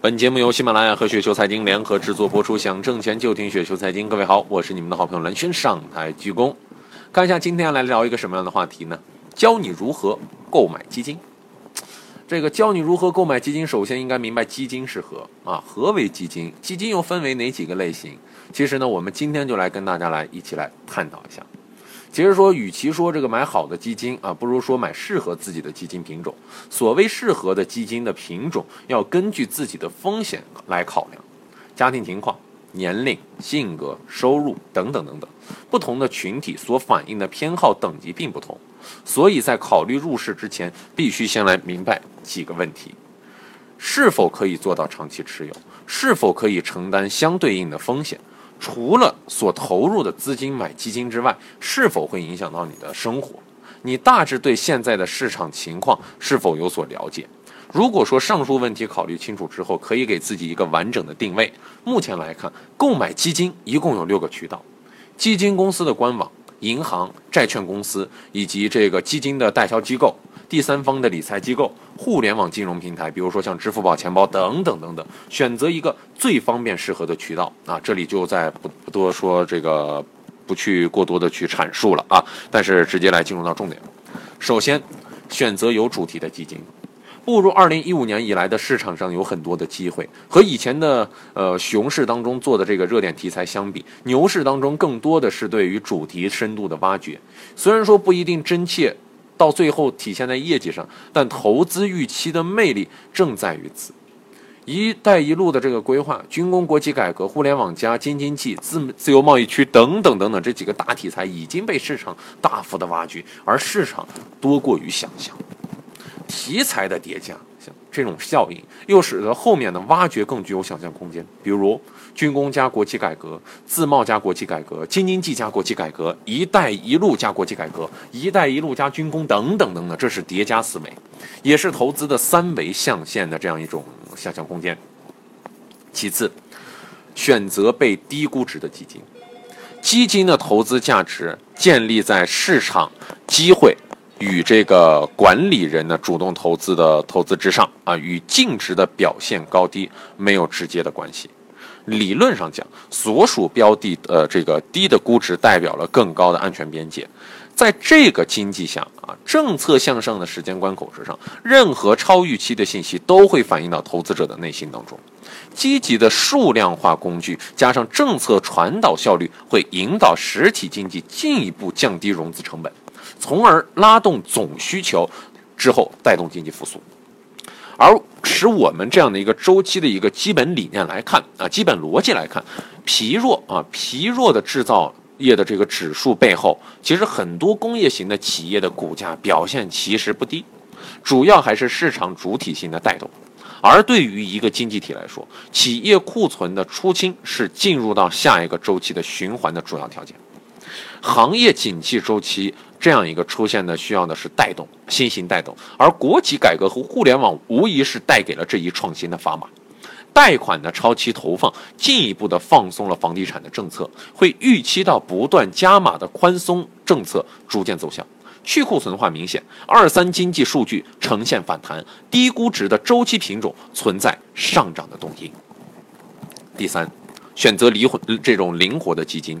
本节目由喜马拉雅和雪球财经联合制作播出，想挣钱就听雪球财经。各位好，我是你们的好朋友蓝轩，上台鞠躬。看一下今天来聊一个什么样的话题呢？教你如何购买基金。这个教你如何购买基金，首先应该明白基金是何啊？何为基金？基金又分为哪几个类型？其实呢，我们今天就来跟大家来一起来探讨一下。其实说，与其说这个买好的基金啊，不如说买适合自己的基金品种。所谓适合的基金的品种，要根据自己的风险来考量，家庭情况、年龄、性格、收入等等等等，不同的群体所反映的偏好等级并不同。所以在考虑入市之前，必须先来明白几个问题：是否可以做到长期持有？是否可以承担相对应的风险？除了所投入的资金买基金之外，是否会影响到你的生活？你大致对现在的市场情况是否有所了解？如果说上述问题考虑清楚之后，可以给自己一个完整的定位。目前来看，购买基金一共有六个渠道：基金公司的官网、银行、债券公司以及这个基金的代销机构。第三方的理财机构、互联网金融平台，比如说像支付宝钱包等等等等，选择一个最方便适合的渠道啊。这里就再不不多说这个，不去过多的去阐述了啊。但是直接来进入到重点。首先，选择有主题的基金。步入二零一五年以来的市场上有很多的机会，和以前的呃熊市当中做的这个热点题材相比，牛市当中更多的是对于主题深度的挖掘。虽然说不一定真切。到最后体现在业绩上，但投资预期的魅力正在于此。“一带一路”的这个规划、军工国企改革、互联网加、京津冀自自由贸易区等等等等这几个大题材已经被市场大幅的挖掘，而市场多过于想象。题材的叠加，这种效应，又使得后面的挖掘更具有想象空间。比如。军工加国企改革，自贸加国企改革，京津冀加国企改革，一带一路加国企改革，一带一路加军工等等等等，这是叠加思维，也是投资的三维象限的这样一种想象空间。其次，选择被低估值的基金，基金的投资价值建立在市场机会与这个管理人的主动投资的投资之上啊，与净值的表现高低没有直接的关系。理论上讲，所属标的呃这个低的估值代表了更高的安全边界，在这个经济下啊，政策向上的时间关口之上，任何超预期的信息都会反映到投资者的内心当中。积极的数量化工具加上政策传导效率，会引导实体经济进一步降低融资成本，从而拉动总需求，之后带动经济复苏。而使我们这样的一个周期的一个基本理念来看啊，基本逻辑来看，疲弱啊疲弱的制造业的这个指数背后，其实很多工业型的企业的股价表现其实不低，主要还是市场主体性的带动。而对于一个经济体来说，企业库存的出清是进入到下一个周期的循环的主要条件。行业景气周期这样一个出现的，需要的是带动，新型带动，而国企改革和互联网无疑是带给了这一创新的砝码。贷款的超期投放进一步的放松了房地产的政策，会预期到不断加码的宽松政策逐渐奏效，去库存化明显，二三经济数据呈现反弹，低估值的周期品种存在上涨的动因。第三，选择灵活这种灵活的基金。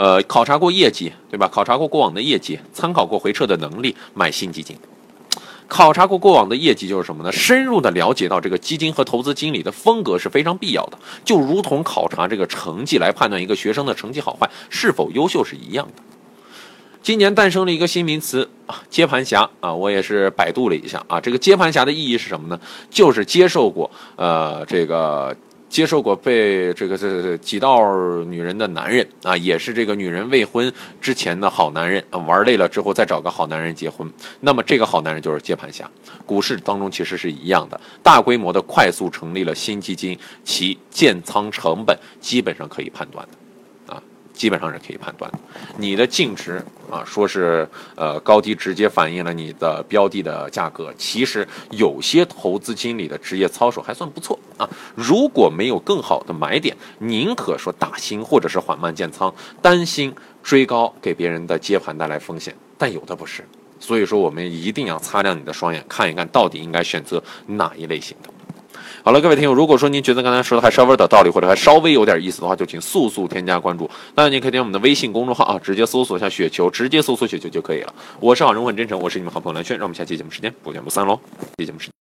呃，考察过业绩，对吧？考察过过往的业绩，参考过回撤的能力，买新基金。考察过过往的业绩就是什么呢？深入的了解到这个基金和投资经理的风格是非常必要的，就如同考察这个成绩来判断一个学生的成绩好坏是否优秀是一样的。今年诞生了一个新名词啊，接盘侠啊，我也是百度了一下啊，这个接盘侠的意义是什么呢？就是接受过呃这个。接受过被这个这这几道女人的男人啊，也是这个女人未婚之前的好男人啊，玩累了之后再找个好男人结婚，那么这个好男人就是接盘侠。股市当中其实是一样的，大规模的快速成立了新基金，其建仓成本基本上可以判断的。基本上是可以判断的，你的净值啊，说是呃高低直接反映了你的标的的价格。其实有些投资经理的职业操守还算不错啊。如果没有更好的买点，宁可说打新或者是缓慢建仓，担心追高给别人的接盘带来风险。但有的不是，所以说我们一定要擦亮你的双眼，看一看到底应该选择哪一类型的。好了，各位听友，如果说您觉得刚才说的还稍微有点道理，或者还稍微有点意思的话，就请速速添加关注。当然，您可以点我们的微信公众号啊，直接搜索一下雪球，直接搜索雪球就可以了。我是好人我很真诚，我是你们好朋友蓝轩，让我们下期节目时间不见不散喽！下期节目时间。